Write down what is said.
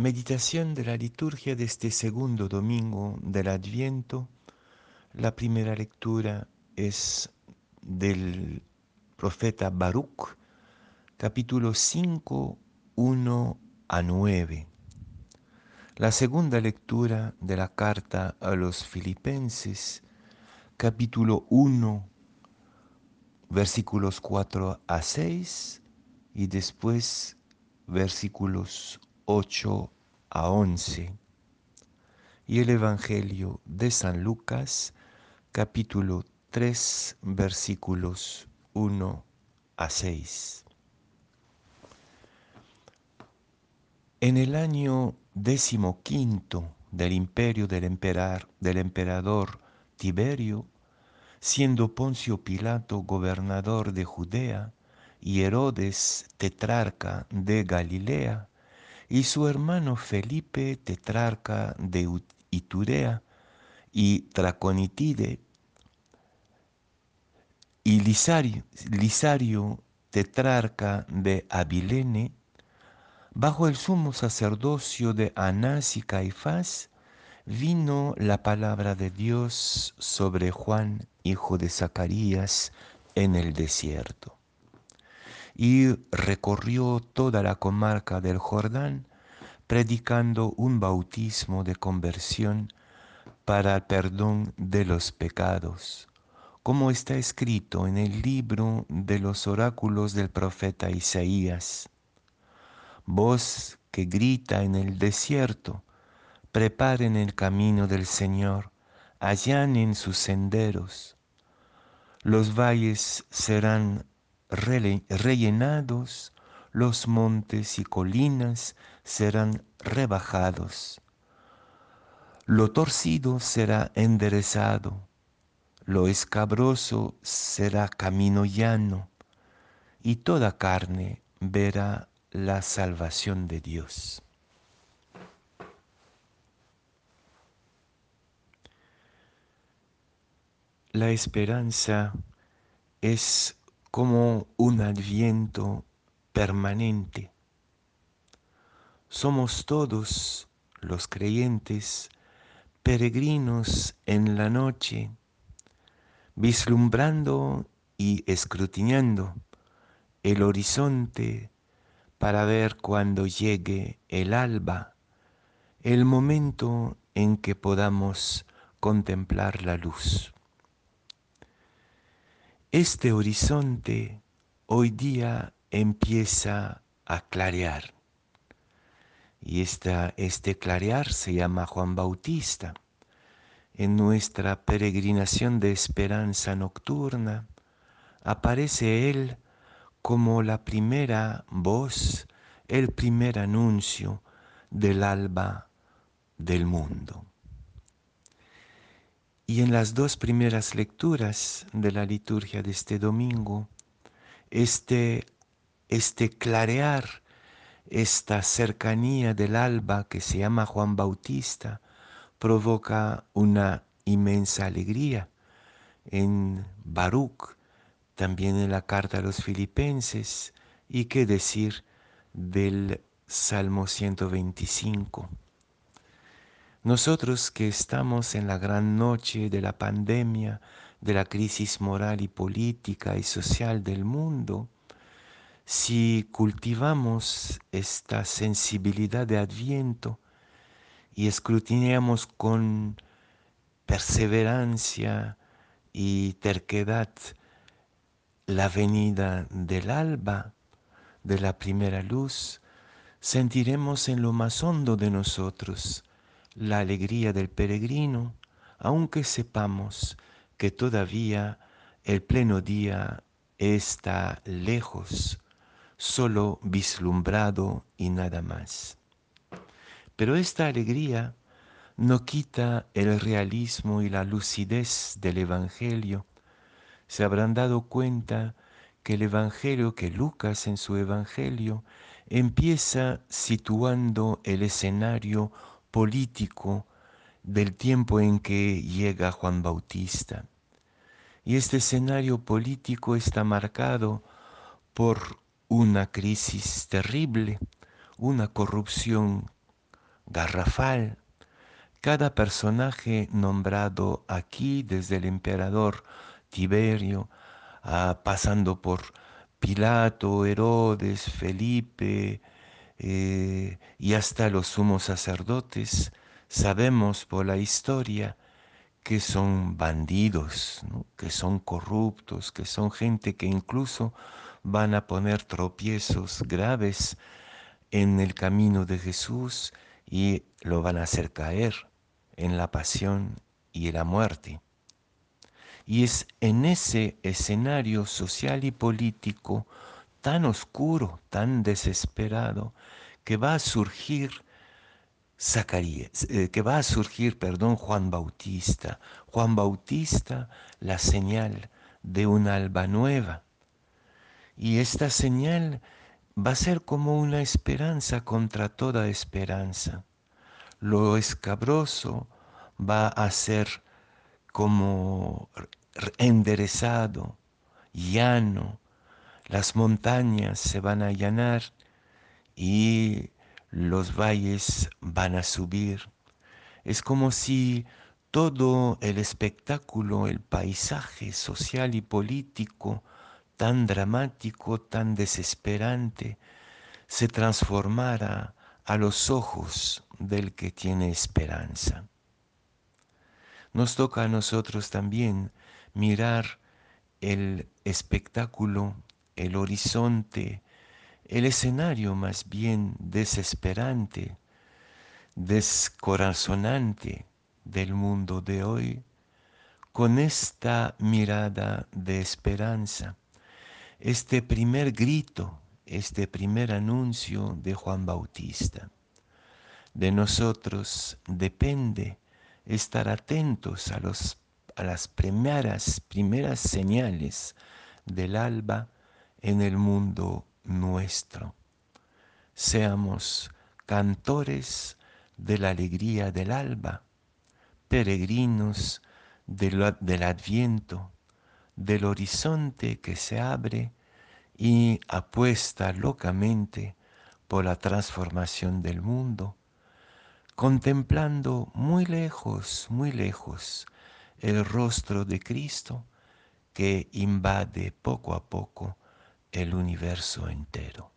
Meditación de la liturgia de este segundo domingo del Adviento. La primera lectura es del profeta Baruch, capítulo 5, 1 a 9. La segunda lectura de la carta a los filipenses, capítulo 1, versículos 4 a 6 y después versículos 8 a 11. Y el Evangelio de San Lucas, capítulo 3, versículos 1 a 6. En el año decimoquinto del imperio del, emperar, del emperador Tiberio, siendo Poncio Pilato gobernador de Judea y Herodes tetrarca de Galilea, y su hermano Felipe tetrarca de Iturea y Traconitide, y Lisario, Lisario tetrarca de Abilene, bajo el sumo sacerdocio de Anás y Caifás, vino la palabra de Dios sobre Juan, hijo de Zacarías, en el desierto. Y recorrió toda la comarca del Jordán, predicando un bautismo de conversión para el perdón de los pecados, como está escrito en el libro de los oráculos del profeta Isaías. Voz que grita en el desierto, preparen el camino del Señor, allanen sus senderos. Los valles serán rellenados, los montes y colinas serán rebajados. Lo torcido será enderezado, lo escabroso será camino llano, y toda carne verá la salvación de Dios. La esperanza es como un adviento permanente. Somos todos los creyentes peregrinos en la noche, vislumbrando y escrutinando el horizonte para ver cuando llegue el alba, el momento en que podamos contemplar la luz. Este horizonte hoy día empieza a clarear. Y esta, este clarear se llama Juan Bautista. En nuestra peregrinación de esperanza nocturna aparece Él como la primera voz, el primer anuncio del alba del mundo. Y en las dos primeras lecturas de la liturgia de este domingo, este, este clarear, esta cercanía del alba que se llama Juan Bautista, provoca una inmensa alegría. En Baruch, también en la carta a los filipenses, y qué decir del Salmo 125. Nosotros que estamos en la gran noche de la pandemia, de la crisis moral y política y social del mundo, si cultivamos esta sensibilidad de adviento y escrutinamos con perseverancia y terquedad la venida del alba, de la primera luz, sentiremos en lo más hondo de nosotros la alegría del peregrino, aunque sepamos que todavía el pleno día está lejos, solo vislumbrado y nada más. Pero esta alegría no quita el realismo y la lucidez del Evangelio. Se habrán dado cuenta que el Evangelio, que Lucas en su Evangelio, empieza situando el escenario político del tiempo en que llega Juan Bautista. Y este escenario político está marcado por una crisis terrible, una corrupción garrafal, cada personaje nombrado aquí desde el emperador Tiberio, ah, pasando por Pilato, Herodes, Felipe eh, y hasta los sumos sacerdotes, sabemos por la historia que son bandidos, que son corruptos, que son gente que incluso van a poner tropiezos graves en el camino de Jesús y lo van a hacer caer en la pasión y la muerte. Y es en ese escenario social y político tan oscuro, tan desesperado, que va a surgir Zacarías, eh, que va a surgir, perdón, Juan Bautista. Juan Bautista, la señal de una alba nueva. Y esta señal va a ser como una esperanza contra toda esperanza. Lo escabroso va a ser como enderezado, llano, las montañas se van a allanar y los valles van a subir. Es como si todo el espectáculo, el paisaje social y político tan dramático, tan desesperante, se transformara a los ojos del que tiene esperanza. Nos toca a nosotros también mirar el espectáculo, el horizonte, el escenario más bien desesperante, descorazonante del mundo de hoy, con esta mirada de esperanza, este primer grito, este primer anuncio de Juan Bautista. De nosotros depende estar atentos a, los, a las primeras, primeras señales del alba en el mundo nuestro. Seamos cantores de la alegría del alba, peregrinos del, del adviento, del horizonte que se abre y apuesta locamente por la transformación del mundo, contemplando muy lejos, muy lejos, el rostro de Cristo que invade poco a poco el universo entero.